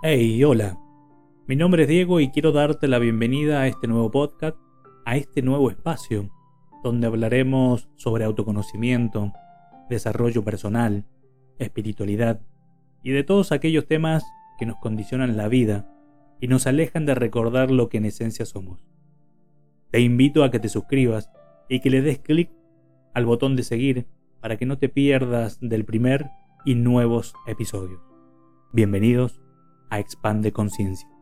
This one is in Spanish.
Hey, hola. Mi nombre es Diego y quiero darte la bienvenida a este nuevo podcast, a este nuevo espacio, donde hablaremos sobre autoconocimiento, desarrollo personal, espiritualidad y de todos aquellos temas que nos condicionan la vida y nos alejan de recordar lo que en esencia somos. Te invito a que te suscribas y que le des clic al botón de seguir para que no te pierdas del primer y nuevos episodios. Bienvenidos a Expande Conciencia.